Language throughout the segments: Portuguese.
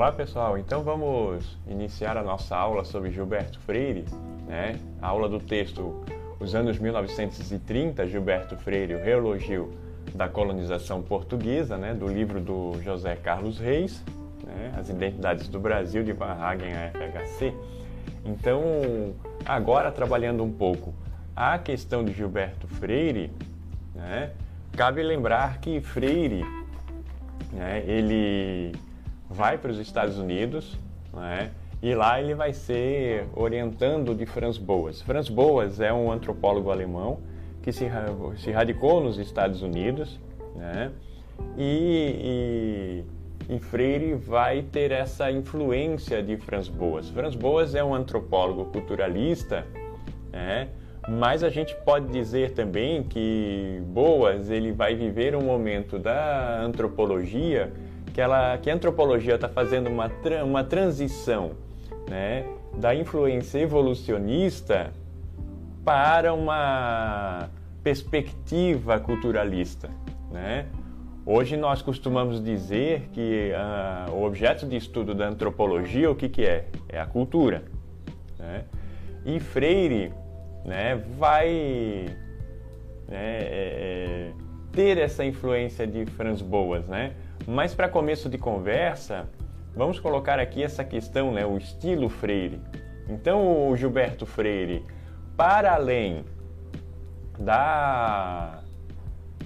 Olá pessoal, então vamos iniciar a nossa aula sobre Gilberto Freire, né? A aula do texto Os anos 1930, Gilberto Freire, o reelogio da colonização portuguesa, né? Do livro do José Carlos Reis, né? As identidades do Brasil de Van Hagen a FHC. Então, agora trabalhando um pouco a questão de Gilberto Freire, né? Cabe lembrar que Freire, né? Ele vai para os Estados Unidos, né? e lá ele vai ser orientando de Franz Boas. Franz Boas é um antropólogo alemão que se, se radicou nos Estados Unidos, né? e, e, e Freire vai ter essa influência de Franz Boas. Franz Boas é um antropólogo culturalista, né? mas a gente pode dizer também que Boas ele vai viver um momento da antropologia que, ela, que a antropologia está fazendo uma, uma transição né, da influência evolucionista para uma perspectiva culturalista. Né? Hoje nós costumamos dizer que uh, o objeto de estudo da antropologia, o que, que é? É a cultura. Né? E Freire né, vai né, é, é ter essa influência de Franz Boas, né? Mas para começo de conversa, vamos colocar aqui essa questão, né, o estilo Freire. Então, o Gilberto Freire, para além da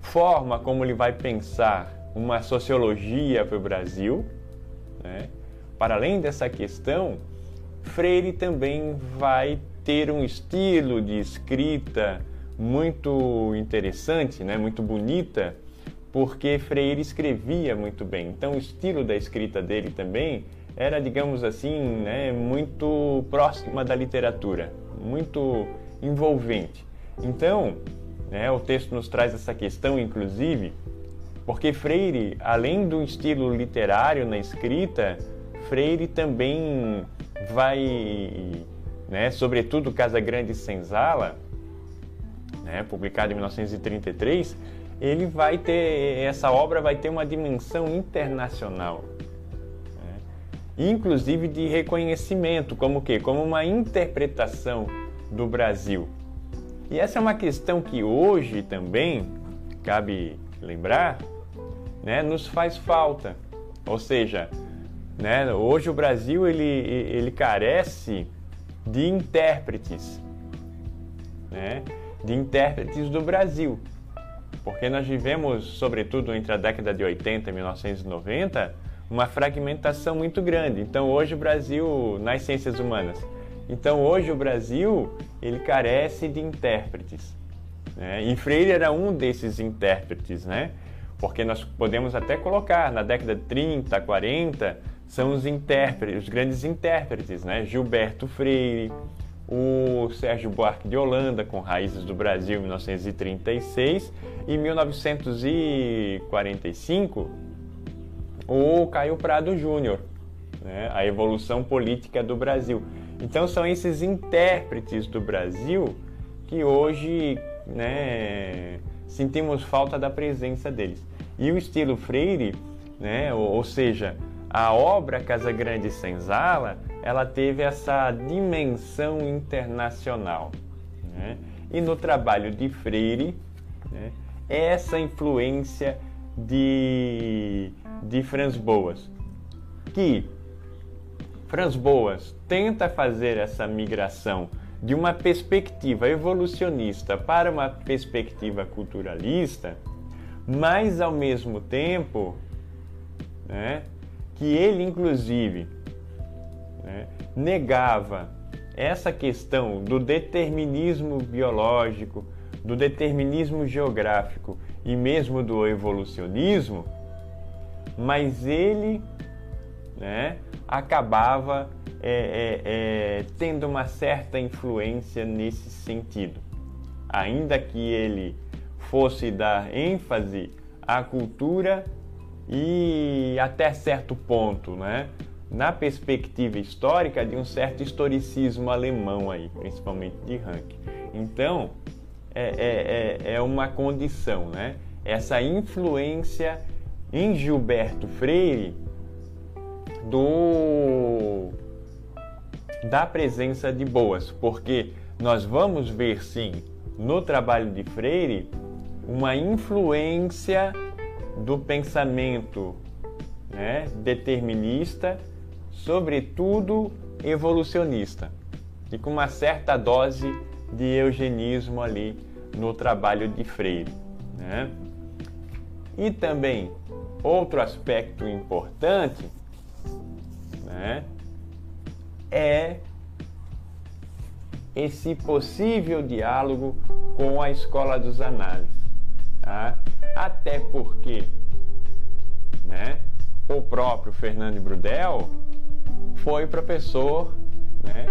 forma como ele vai pensar uma sociologia para o Brasil, né, para além dessa questão, Freire também vai ter um estilo de escrita muito interessante, né, muito bonita, porque Freire escrevia muito bem. Então, o estilo da escrita dele também era, digamos assim, né, muito próxima da literatura, muito envolvente. Então, né, o texto nos traz essa questão, inclusive, porque Freire, além do estilo literário na escrita, Freire também vai, né, sobretudo Casa Grande Senzala, né, publicado em 1933, ele vai ter essa obra vai ter uma dimensão internacional, né? inclusive de reconhecimento, como que, como uma interpretação do Brasil. E essa é uma questão que hoje também cabe lembrar, né, nos faz falta. Ou seja, né, hoje o Brasil ele, ele carece de intérpretes, né, de intérpretes do Brasil porque nós vivemos, sobretudo entre a década de 80 e 1990, uma fragmentação muito grande. Então hoje o Brasil, nas ciências humanas, então hoje o Brasil ele carece de intérpretes. Né? E Freire era um desses intérpretes, né? Porque nós podemos até colocar na década de 30, 40, são os intérpretes, os grandes intérpretes, né? Gilberto Freire, o Sérgio Buarque de Holanda, com Raízes do Brasil, 1936, e 1945, o Caio Prado Júnior, né? A Evolução Política do Brasil. Então são esses intérpretes do Brasil que hoje né, sentimos falta da presença deles. E o estilo Freire, né, ou, ou seja, a obra Casa Grande Senzala, ela teve essa dimensão internacional. Né? E no trabalho de Freire, né, essa influência de, de Franz Boas, que Franz Boas tenta fazer essa migração de uma perspectiva evolucionista para uma perspectiva culturalista, mas ao mesmo tempo, né, que ele, inclusive, né, negava essa questão do determinismo biológico, do determinismo geográfico e mesmo do evolucionismo, mas ele né, acabava é, é, é, tendo uma certa influência nesse sentido. Ainda que ele fosse dar ênfase à cultura e até certo ponto, né, na perspectiva histórica de um certo historicismo alemão aí, principalmente de Ranke. Então, é, é, é, é uma condição, né? Essa influência em Gilberto Freire do da presença de boas, porque nós vamos ver sim no trabalho de Freire uma influência do pensamento né, determinista, sobretudo evolucionista, e com uma certa dose de eugenismo ali no trabalho de Freire. Né? E também outro aspecto importante né, é esse possível diálogo com a escola dos análises. Tá? Até porque né, o próprio Fernando Brudel foi professor, né,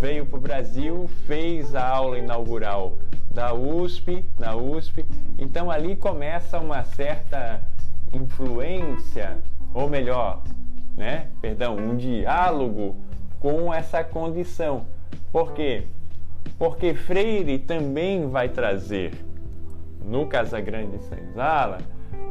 veio para o Brasil, fez a aula inaugural da USP, na USP, então ali começa uma certa influência, ou melhor, né, perdão, um diálogo com essa condição. Por quê? Porque Freire também vai trazer no Casagrande Senzala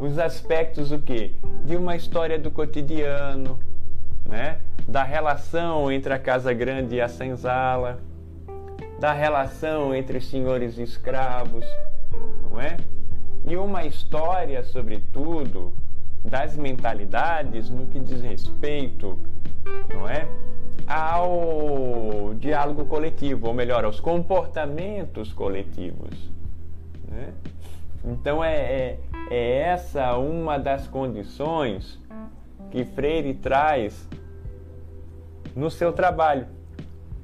os aspectos o quê? De uma história do cotidiano, né? Da relação entre a Casa Grande e a Senzala, da relação entre senhores e escravos, não é? E uma história, sobretudo, das mentalidades no que diz respeito, não é? Ao diálogo coletivo, ou melhor, aos comportamentos coletivos. Né? Então é, é, é essa uma das condições que Freire traz no seu trabalho.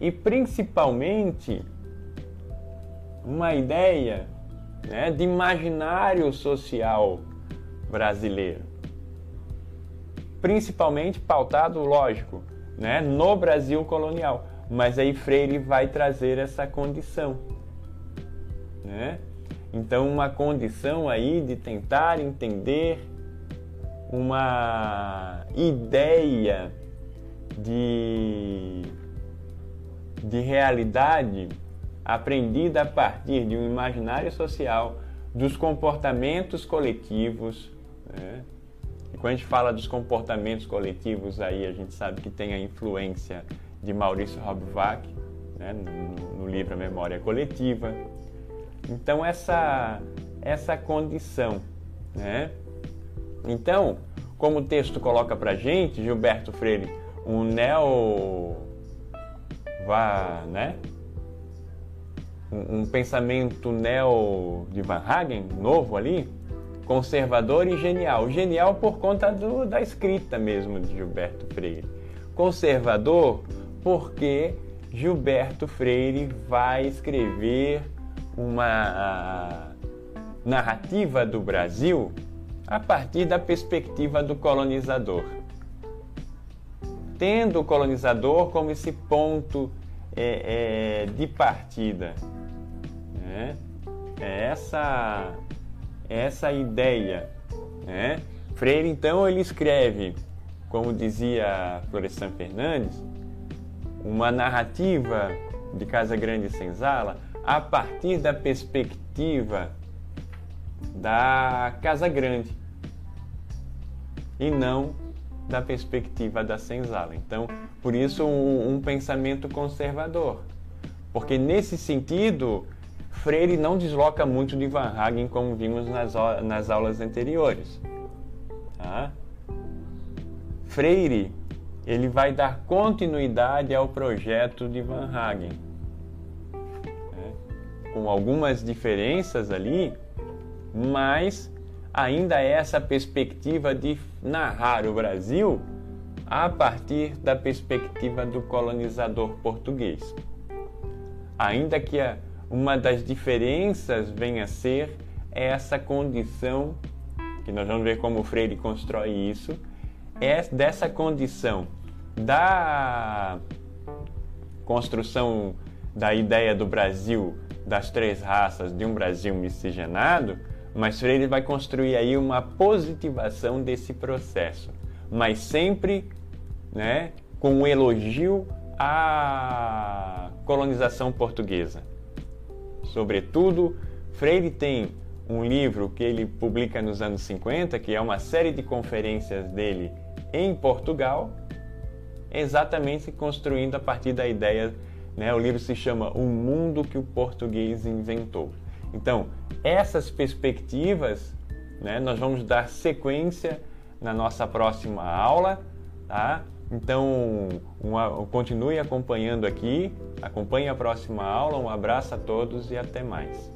E principalmente uma ideia né, de imaginário social brasileiro. Principalmente pautado, lógico, né, no Brasil colonial. Mas aí Freire vai trazer essa condição. Né? Então, uma condição aí de tentar entender uma ideia de, de realidade aprendida a partir de um imaginário social, dos comportamentos coletivos. Né? E quando a gente fala dos comportamentos coletivos, aí a gente sabe que tem a influência de Maurício Hobsbawm né? no, no livro A Memória Coletiva então essa essa condição, né? Então, como o texto coloca para gente, Gilberto Freire, um neo, vá, né? Um, um pensamento neo de Van Hagen, novo ali, conservador e genial. Genial por conta do, da escrita mesmo de Gilberto Freire. Conservador porque Gilberto Freire vai escrever uma narrativa do Brasil a partir da perspectiva do colonizador. Tendo o colonizador como esse ponto é, é, de partida. Né? É essa, essa ideia. Né? Freire, então, ele escreve, como dizia Florestan Fernandes, uma narrativa de Casa Grande e Senzala a partir da perspectiva da Casa Grande e não da perspectiva da senzala. Então, por isso, um, um pensamento conservador. Porque, nesse sentido, Freire não desloca muito de Van Hagen, como vimos nas, nas aulas anteriores. Tá? Freire ele vai dar continuidade ao projeto de Van Hagen com algumas diferenças ali, mas ainda é essa perspectiva de narrar o Brasil a partir da perspectiva do colonizador português. Ainda que uma das diferenças venha a ser essa condição, que nós vamos ver como Freire constrói isso, é dessa condição da construção da ideia do Brasil das três raças de um Brasil miscigenado, mas Freire vai construir aí uma positivação desse processo, mas sempre né, com um elogio à colonização portuguesa. Sobretudo, Freire tem um livro que ele publica nos anos 50, que é uma série de conferências dele em Portugal, exatamente construindo a partir da ideia. Né? O livro se chama O Mundo que o Português Inventou. Então, essas perspectivas, né, nós vamos dar sequência na nossa próxima aula, tá? Então, uma, continue acompanhando aqui, acompanhe a próxima aula. Um abraço a todos e até mais.